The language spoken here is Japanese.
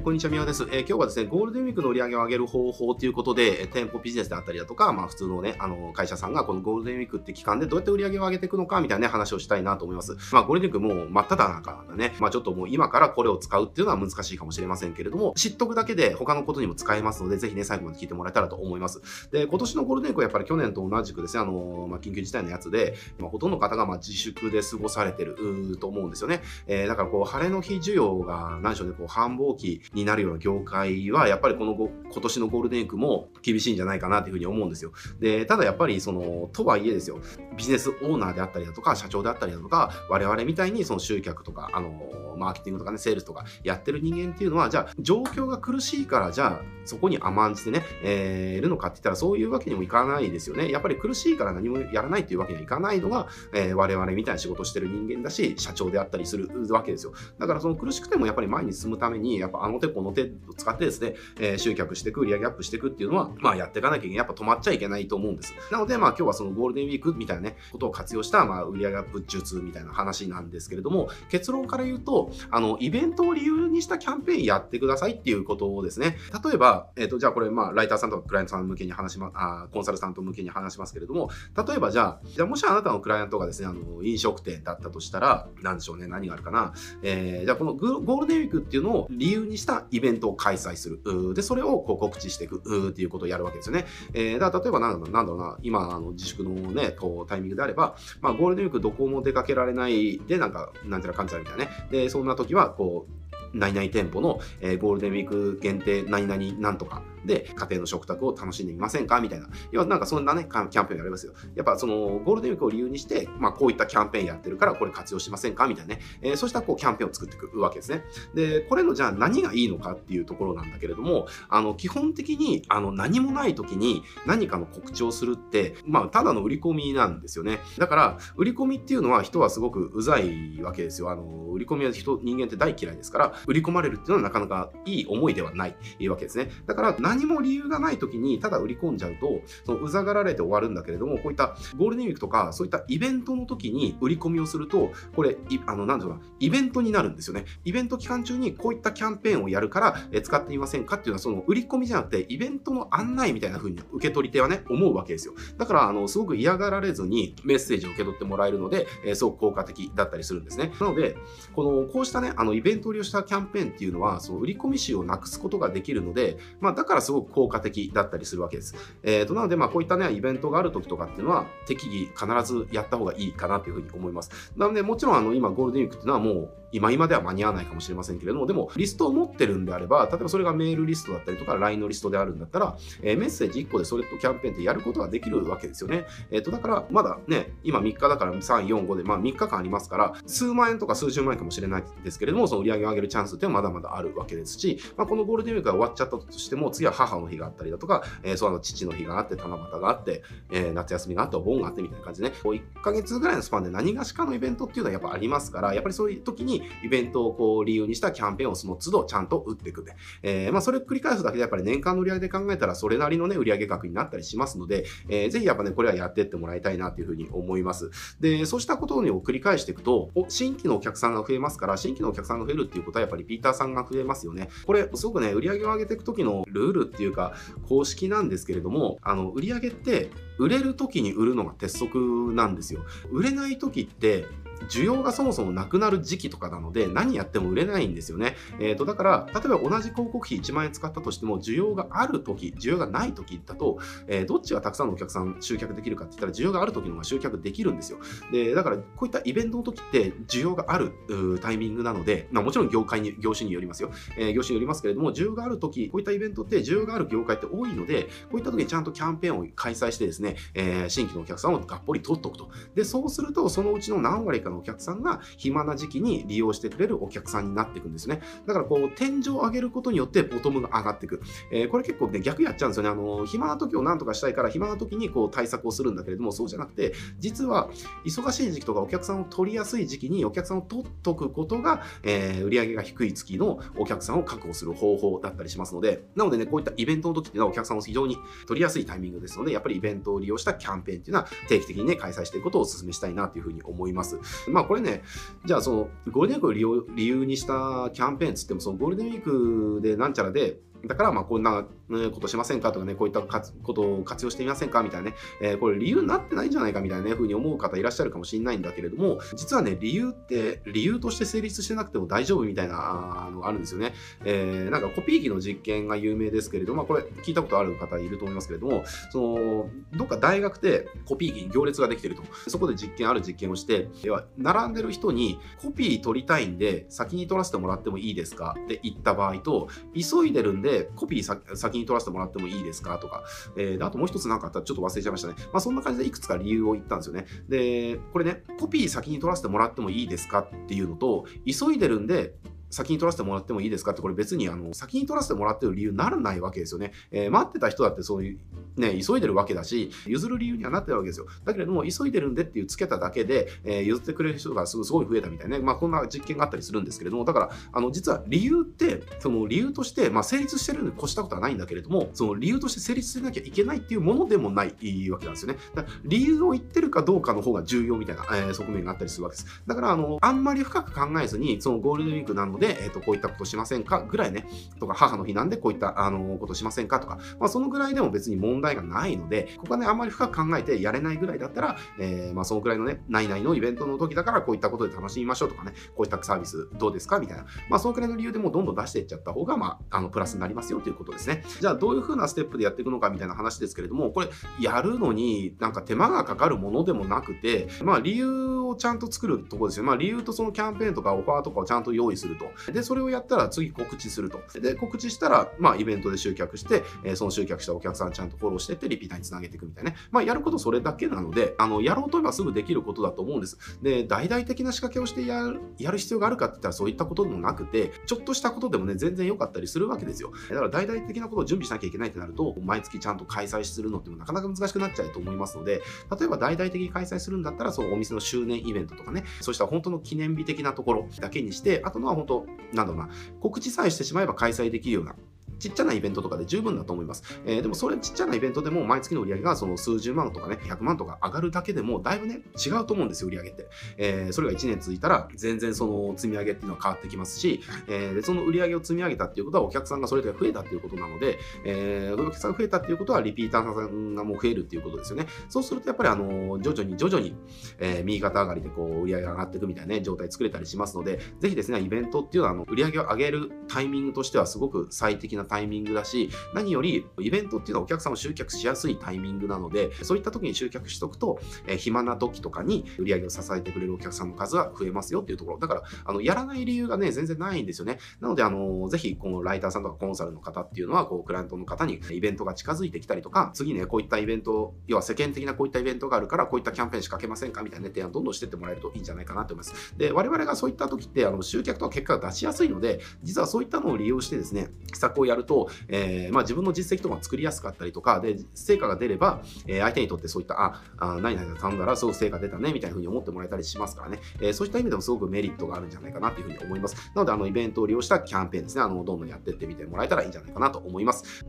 い、こんにちは、宮です、えー、今日はですね、ゴールデンウィークの売り上げを上げる方法ということで、店舗ビジネスであったりだとか、まあ普通のね、あの、会社さんがこのゴールデンウィークって期間でどうやって売り上げを上げていくのかみたいな、ね、話をしたいなと思います。まあゴールデンウィークもう真っ只中なんだね。まあちょっともう今からこれを使うっていうのは難しいかもしれませんけれども、知っとくだけで他のことにも使えますので、ぜひね、最後まで聞いてもらえたらと思います。で、今年のゴールデンウィークはやっぱり去年と同じくですね、あの、まあ緊急事態のやつで、まあほとんどの方がまあ自粛で過ごされてると思うんですよね。えー、だからこう、晴れの日需要が、何でしょうね、こう繁忙期にになるような業界は、やっぱりこの今年のゴールデンウィークも厳しいんじゃないかなというふうに思うんですよ。で、ただやっぱりその、とはいえですよ、ビジネスオーナーであったりだとか、社長であったりだとか、我々みたいにその集客とか、あの、マーケティングとかね、セールスとかやってる人間っていうのは、じゃあ、状況が苦しいから、じゃあ、そこに甘んじてね、えー、いるのかって言ったら、そういうわけにもいかないですよね。やっぱり苦しいから何もやらないっていうわけにはいかないのが、えー、我々みたいな仕事してる人間だし、社長であったりするわけですよ。だからその苦しくてもやっぱり前に進むために、やっぱあの手この手を使ってですね、えー、集客していく、売上アップしていくっていうのは、まあやっていかなきゃいけない。やっぱ止まっちゃいけないと思うんです。なので、まあ今日はそのゴールデンウィークみたいなね、ことを活用した、まあ売上アップ術みたいな話なんですけれども、結論から言うと、あの、イベントを理由にしたキャンペーンやってくださいっていうことをですね、例えば、えっ、ー、と、じゃあこれ、まあ、ライターさんとかクライアントさん向けに話しま、あコンサルタント向けに話しますけれども、例えばじゃあ、じゃあもしあなたのクライアントがですね、あの、飲食店だったとしたら、なんでしょうね、何があるかな。えー、じゃあこのゴールデンウィークっていうのを理由にしたたイベントを開催する。で、それをこう告知していくっていうことをやるわけですよね。えー、だから例えばなんだろうな、今、あの自粛のね、こうタイミングであれば、まあ、ゴールデンウィークどこも出かけられないで、なんか、なんていうか感じあるみたいなね。で、そんな時は、こう、何々店舗の、えー、ゴールデンウィーク限定何々なんとかで家庭の食卓を楽しんでみませんか？みたいな。要はなんかそんなね、キャンペーンやりますよ。やっぱそのゴールデンウィークを理由にして、まあこういったキャンペーンやってるからこれ活用しませんか？みたいなね。えー、そうしたこうキャンペーンを作っていくわけですね。で、これのじゃあ何がいいのかっていうところなんだけれども、あの基本的にあの何もない時に何かの告知をするって、まあただの売り込みなんですよね。だから売り込みっていうのは人はすごくうざいわけですよ。あの売り込みは人、人間って大嫌いですから、売り込まれるっていうのはなかなかいい思いではないわけですね。だから何も理由がない時にただ売り込んじゃうと、そのうざがられて終わるんだけれども、こういったゴールデンウィークとか、そういったイベントの時に売り込みをすると、これ、あの、なんだろうな、イベントになるんですよね。イベント期間中にこういったキャンペーンをやるから、え使ってみませんかっていうのは、その売り込みじゃなくて、イベントの案内みたいな風に受け取り手はね、思うわけですよ。だから、あの、すごく嫌がられずにメッセージを受け取ってもらえるので、え、すごく効果的だったりするんですね。なので、この、こうしたね、あの、イベントを利用したキャンペーンっていうのは、その売り込み紙をなくすことができるので、まあ、だからすごく効果的だったりするわけです。えー、と、なので、まあ、こういったね、イベントがある時とかっていうのは、適宜必ずやった方がいいかなというふうに思います。なので、もちろん、あの、今、ゴールデンウィークっていうのはもう、今今では間に合わないかもしれませんけれども、でも、リストを持ってるんであれば、例えばそれがメールリストだったりとか、LINE のリストであるんだったら、えー、メッセージ1個でそれとキャンペーンってやることができるわけですよね。えっ、ー、と、だから、まだね、今3日だから3、4、5で、まあ3日間ありますから、数万円とか数十万円かもしれないですけれども、その売り上げを上げるチャンスってまだまだあるわけですし、まあ、このゴールデンウィークが終わっちゃったとしても、次は母の日があったりだとか、えー、そうあの父の日があって、七夕があって、えー、夏休みがあって、お盆があってみたいな感じでね、こう1ヶ月ぐらいのスパンで何がしかのイベントっていうのはやっぱありますから、やっぱりそういう時にイベントをこう理由にしたキャンペーンをその都度ちゃんと打っていくで。えー、まあそれを繰り返すだけでやっぱり年間の売り上げで考えたらそれなりのね、売上額になったりしますので、えー、ぜひやっぱね、これはやってってもらいたいなというふうに思います。で、そうしたことを繰り返していくと、新規のお客さんが増えますから、新規のお客さんが増えるっていうことはやっぱりピーターさんが増えますよね。これ、すごくね、売上を上げていく時のルールルっていうか、公式なんですけれども、あの、売り上げって売れる時に売るのが鉄則なんですよ。売れない時って需要がそもそもなくなる時期とかなので、何やっても売れないんですよね。えっ、ー、と、だから、例えば同じ広告費1万円使ったとしても、需要がある時、需要がない時だと、えー、どっちがたくさんのお客さん集客できるかって言ったら、需要がある時の方が集客できるんですよ。で、だから、こういったイベントの時って、需要があるタイミングなので、まあ、もちろん業界に、業種によりますよ。えー、業種によりますけれども、需要がある時、こういったイベントって需要がある業界って多いので、こういった時にちゃんとキャンペーンを開催してですね、えー、新規のお客さんをがっぽり取っておくと。で、そうすると、そのうちの何割かのお客さんが、暇な時期に利用してくれるお客さんになっていくんですね。だからこう、天井を上げることによってボトムが上がっていく。えー、これ結構ね、逆やっちゃうんですよね。あの、暇な時を何とかしたいから、暇な時にこう対策をするんだけれども、そうじゃなくて、実は忙しい時期とかお客さんを取りやすい時期にお客さんを取っとくことが、えー、売上が低い月のお客さんを確保する方法だったりしますので、なのでね、こういったイベントの時っていうのはお客さんを非常に取りやすいタイミングですので、やっぱりイベントを利用したキャンペーンっていうのは定期的にね、開催していくことをお勧めしたいなというふうに思います。まあこれね、じゃあそのゴールデンウィークを利用理由にしたキャンペーンつっても、そのゴールデンウィークでなんちゃらで、だから、まあ、こんなことしませんかとかね、こういったことを活用してみませんかみたいなね、えー、これ理由になってないんじゃないかみたいなね、ふうに思う方いらっしゃるかもしれないんだけれども、実はね、理由って、理由として成立してなくても大丈夫みたいなのがあるんですよね。えー、なんかコピー機の実験が有名ですけれども、まあ、これ聞いたことある方いると思いますけれども、その、どっか大学でコピー機に行列ができてると。そこで実験、ある実験をして、要は、並んでる人にコピー取りたいんで、先に取らせてもらってもいいですかって言った場合と、急いでるんで、コピー先に取らせてもらってもいいですかとか、えー、あともう一つ何かあったらちょっと忘れちゃいましたね。まあそんな感じでいくつか理由を言ったんですよね。で、これね、コピー先に取らせてもらってもいいですかっていうのと、急いでるんで、先に取らせてもらってもいいですかって、これ別にあの先に取らせてもらってる理由にならないわけですよね。えー、待ってた人だってそういう、ね、急いでるわけだし、譲る理由にはなってるわけですよ。だけれども、急いでるんでっていうつけただけで、えー、譲ってくれる人がすごい増えたみたいなね、まあこんな実験があったりするんですけれども、だから、あの実は理由って、その理由として、まあ成立してるのに越したことはないんだけれども、その理由として成立しなきゃいけないっていうものでもないわけなんですよね。だから理由を言ってるかどうかの方が重要みたいな、えー、側面があったりするわけです。だから、あの、あんまり深く考えずに、そのゴールデンウィークなので、え、ー、と、こういったことしませんか？ぐらいね、とか、母の日なんでこういったあのことしませんか？とか、まあ、そのぐらいでも別に問題がないので、ここはね、あんまり深く考えてやれないぐらいだったら、えー、まあ、そのぐらいのね、内々のイベントの時だからこういったことで楽しみましょうとかね、こういったサービスどうですか？みたいな、まあ、そのくらいの理由でもどんどん出していっちゃった方が、まあ、あのプラスになりますよということですね。じゃあ、どういう風なステップでやっていくのかみたいな話ですけれども、これ、やるのになんか手間がかかるものでもなくて、まあ、理由をちゃんと作るとこですよ。まあ、理由とそのキャンペーンとかオファーとかをちゃんと用意すると。で、それをやったら次告知すると。で、告知したら、まあ、イベントで集客して、えー、その集客したお客さんちゃんとフォローしてって、リピーターにつなげていくみたいなね。まあ、やることそれだけなので、あの、やろうと思えばすぐできることだと思うんです。で、大々的な仕掛けをしてやる、やる必要があるかって言ったらそういったことでもなくて、ちょっとしたことでもね、全然良かったりするわけですよ。だから大々的なことを準備しなきゃいけないってなると、毎月ちゃんと開催するのってもなかなか難しくなっちゃうと思いますので、例えば大々的に開催するんだったら、そうお店の周年イベントとかね、そうした本当の記念日的なところだけにして、あとのは本当、なんだろうな、告知さえしてしまえば開催できるようなちっちゃなイベントとかで十分だと思います。えー、でもそれちっちゃなイベントでも毎月の売り上げがその数十万とかね、100万とか上がるだけでもだいぶね、違うと思うんですよ、売り上げって。えー、それが1年続いたら全然その積み上げっていうのは変わってきますし、えー、その売り上げを積み上げたっていうことはお客さんがそれで増えたっていうことなので、えー、お客さんが増えたっていうことはリピーターさんがもう増えるっていうことですよね。そうするとやっぱりあの、徐々に徐々に、えー、右肩上がりでこう売り上げが上がっていくみたいなね、状態作れたりしますので、ぜひですね、イベントっていうのはあの売り上げを上げるタイミングとしてはすごく最適なタイミングだし、何よりイベントっていうのはお客さんを集客しやすいタイミングなので、そういった時に集客しとくと、え、暇な時とかに売り上げを支えてくれるお客さんの数が増えますよっていうところ。だから、あの、やらない理由がね、全然ないんですよね。なので、あの、ぜひ、このライターさんとかコンサルの方っていうのは、こう、クライアントの方にイベントが近づいてきたりとか、次ね、こういったイベント、要は世間的なこういったイベントがあるから、こういったキャンペーン仕掛けませんかみたいな、提案どんどんしてってもらえるといいんじゃないかなと思います。で、我々がそういった時って、あの、集客とか結果が出しやすいので、実はそういったのを利用してですね、施策をやると、えー、まあ自分の実績とか作りやすかったりとか、で、成果が出れば、えー、相手にとってそういった、あ、あ何々頼んだらすごく成果出たね、みたいな風に思ってもらえたりしますからね、えー、そういった意味でもすごくメリットがあるんじゃないかなというふうに思います。なので、あの、イベントを利用したキャンペーンですね、あの、どんどんやってってみてもらえたらいいんじゃないかなと思います。